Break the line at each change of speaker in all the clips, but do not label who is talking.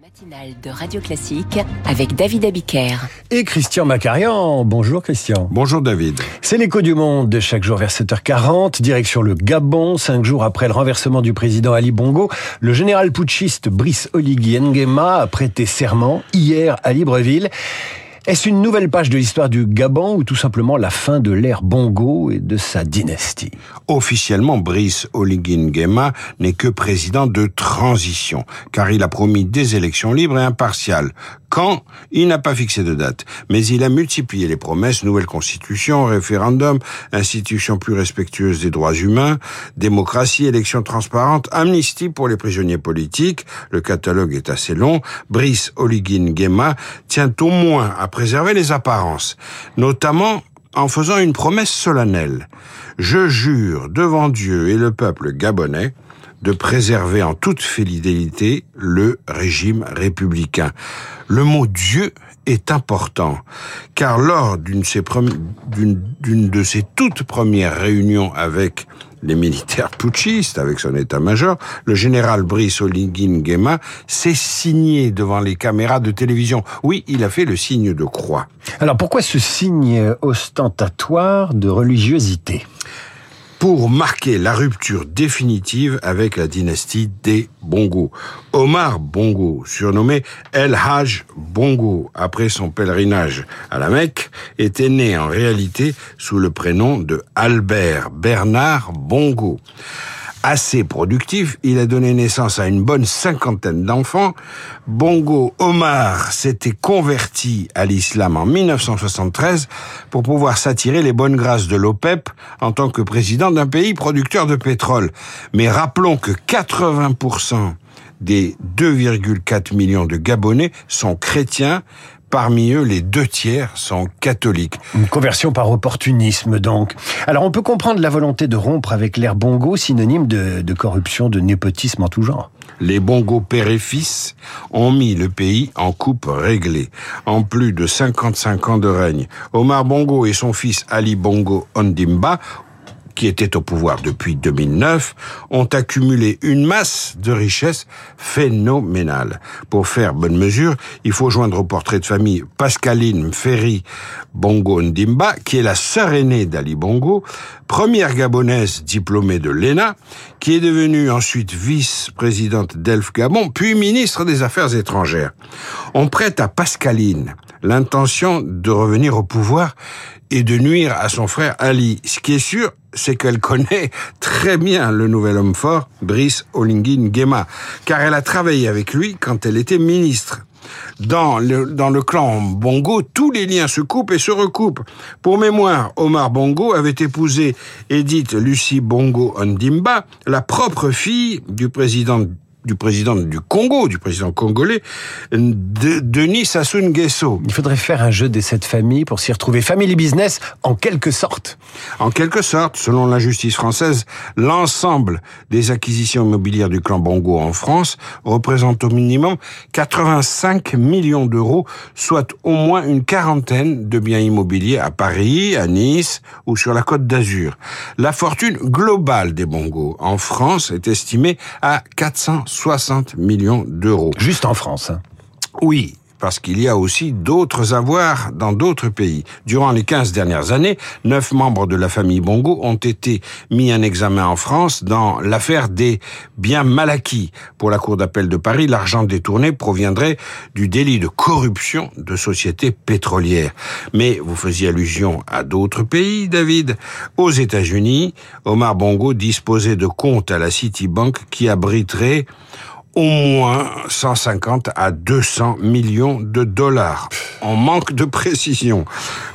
matinale de Radio Classique avec David Abiker.
Et Christian Macarian. Bonjour Christian.
Bonjour David.
C'est l'écho du monde de chaque jour vers 7h40, direction le Gabon, cinq jours après le renversement du président Ali Bongo. Le général putschiste Brice Oligui Nguema a prêté serment hier à Libreville. Est-ce une nouvelle page de l'histoire du Gabon ou tout simplement la fin de l'ère Bongo et de sa dynastie?
Officiellement, Brice Oligui Nguema n'est que président de transition, car il a promis des élections libres et impartiales. Quand? Il n'a pas fixé de date, mais il a multiplié les promesses, nouvelle constitution, référendum, institution plus respectueuse des droits humains, démocratie, élections transparentes, amnistie pour les prisonniers politiques, le catalogue est assez long, Brice Oligui Nguema tient au moins à préserver les apparences, notamment en faisant une promesse solennelle. Je jure devant Dieu et le peuple gabonais de préserver en toute fidélité le régime républicain. Le mot Dieu est important, car lors d'une de ses toutes premières réunions avec les militaires putschistes, avec son état-major, le général Brice Oligui Nguema s'est signé devant les caméras de télévision. Oui, il a fait le signe de croix.
Alors pourquoi ce signe ostentatoire de religiosité?
Pour marquer la rupture définitive avec la dynastie des Bongo. Omar Bongo, surnommé El Hajj Bongo après son pèlerinage à la Mecque, était né en réalité sous le prénom de Albert Bernard Bongo assez productif. Il a donné naissance à une bonne cinquantaine d'enfants. Bongo Omar s'était converti à l'islam en 1973 pour pouvoir s'attirer les bonnes grâces de l'OPEP en tant que président d'un pays producteur de pétrole. Mais rappelons que 80% des 2,4 millions de Gabonais sont chrétiens, Parmi eux, les deux tiers sont catholiques.
Une conversion par opportunisme, donc. Alors, on peut comprendre la volonté de rompre avec l'ère bongo, synonyme de, de, corruption, de népotisme en tout genre.
Les bongo père et fils ont mis le pays en coupe réglée. En plus de 55 ans de règne, Omar Bongo et son fils Ali Bongo Ondimba qui étaient au pouvoir depuis 2009, ont accumulé une masse de richesses phénoménales. Pour faire bonne mesure, il faut joindre au portrait de famille Pascaline Ferry Bongo Ndimba, qui est la sœur aînée d'Ali Bongo, première gabonaise diplômée de l'ENA, qui est devenue ensuite vice-présidente d'Elf Gabon, puis ministre des Affaires étrangères. On prête à Pascaline l'intention de revenir au pouvoir et de nuire à son frère Ali. Ce qui est sûr, c'est qu'elle connaît très bien le nouvel homme fort, Brice Oligui Nguema, car elle a travaillé avec lui quand elle était ministre. Dans le, dans le clan Bongo, tous les liens se coupent et se recoupent. Pour mémoire, Omar Bongo avait épousé Edith Lucie Bongo Ondimba, la propre fille du président du président du Congo, du président congolais, de Denis Sassou Nguesso.
Il faudrait faire un jeu des sept familles pour s'y retrouver. Family business, en quelque sorte.
En quelque sorte, selon la justice française, l'ensemble des acquisitions immobilières du clan Bongo en France représente au minimum 85 millions d'euros, soit au moins une quarantaine de biens immobiliers à Paris, à Nice ou sur la côte d'Azur. La fortune globale des Bongo en France est estimée à 400 60 millions d'euros.
Juste en France. Hein.
Oui, parce qu'il y a aussi d'autres avoirs dans d'autres pays. Durant les 15 dernières années, neuf membres de la famille Bongo ont été mis en examen en France dans l'affaire des biens mal acquis. Pour la Cour d'appel de Paris, l'argent détourné proviendrait du délit de corruption de sociétés pétrolières. Mais vous faisiez allusion à d'autres pays, David. Aux États-Unis, Omar Bongo disposait de comptes à la Citibank qui abriteraient au moins 150 à 200 millions de dollars. En manque de précision.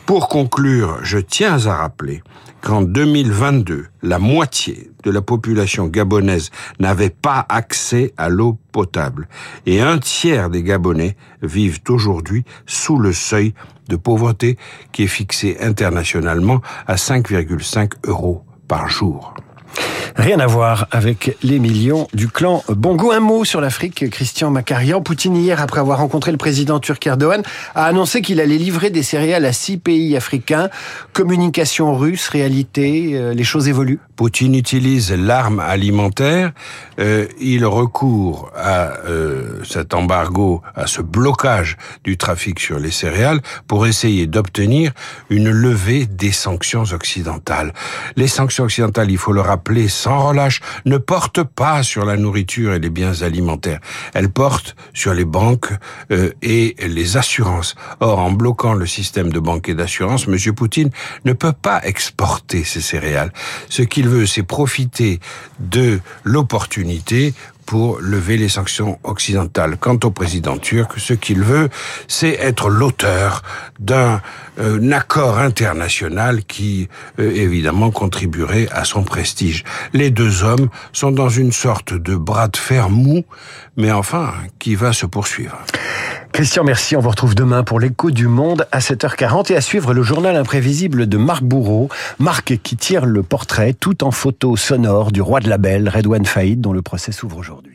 Pour conclure, je tiens à rappeler qu'en 2022, la moitié de la population gabonaise n'avait pas accès à l'eau potable et un tiers des Gabonais vivent aujourd'hui sous le seuil de pauvreté qui est fixé internationalement à 5,5 euros par jour.
Rien à voir avec les millions du clan Bongo. Un mot sur l'Afrique, Christian Macarian. Poutine, hier, après avoir rencontré le président turc Erdogan, a annoncé qu'il allait livrer des céréales à six pays africains. Communication russe, réalité, euh, les choses évoluent.
Poutine utilise l'arme alimentaire. Euh, il recourt à euh, cet embargo, à ce blocage du trafic sur les céréales pour essayer d'obtenir une levée des sanctions occidentales. Les sanctions occidentales, il faut le rappeler, sans relâche, ne portent pas sur la nourriture et les biens alimentaires. Elles portent sur les banques euh, et les assurances. Or, en bloquant le système de banque et d'assurance, M. Poutine ne peut pas exporter ces céréales. Ce qu'il veut, c'est profiter de l'opportunité pour lever les sanctions occidentales. Quant au président turc, ce qu'il veut, c'est être l'auteur d'un euh, accord international qui, euh, évidemment, contribuerait à son prestige. Les deux hommes sont dans une sorte de bras de fer mou, mais enfin, qui va se poursuivre.
Christian, merci. On vous retrouve demain pour l'écho du monde à 7h40 et à suivre le journal imprévisible de Marc Bourreau. Marc qui tire le portrait tout en photo sonore du roi de la belle, Redouane Faïd, dont le procès s'ouvre aujourd'hui.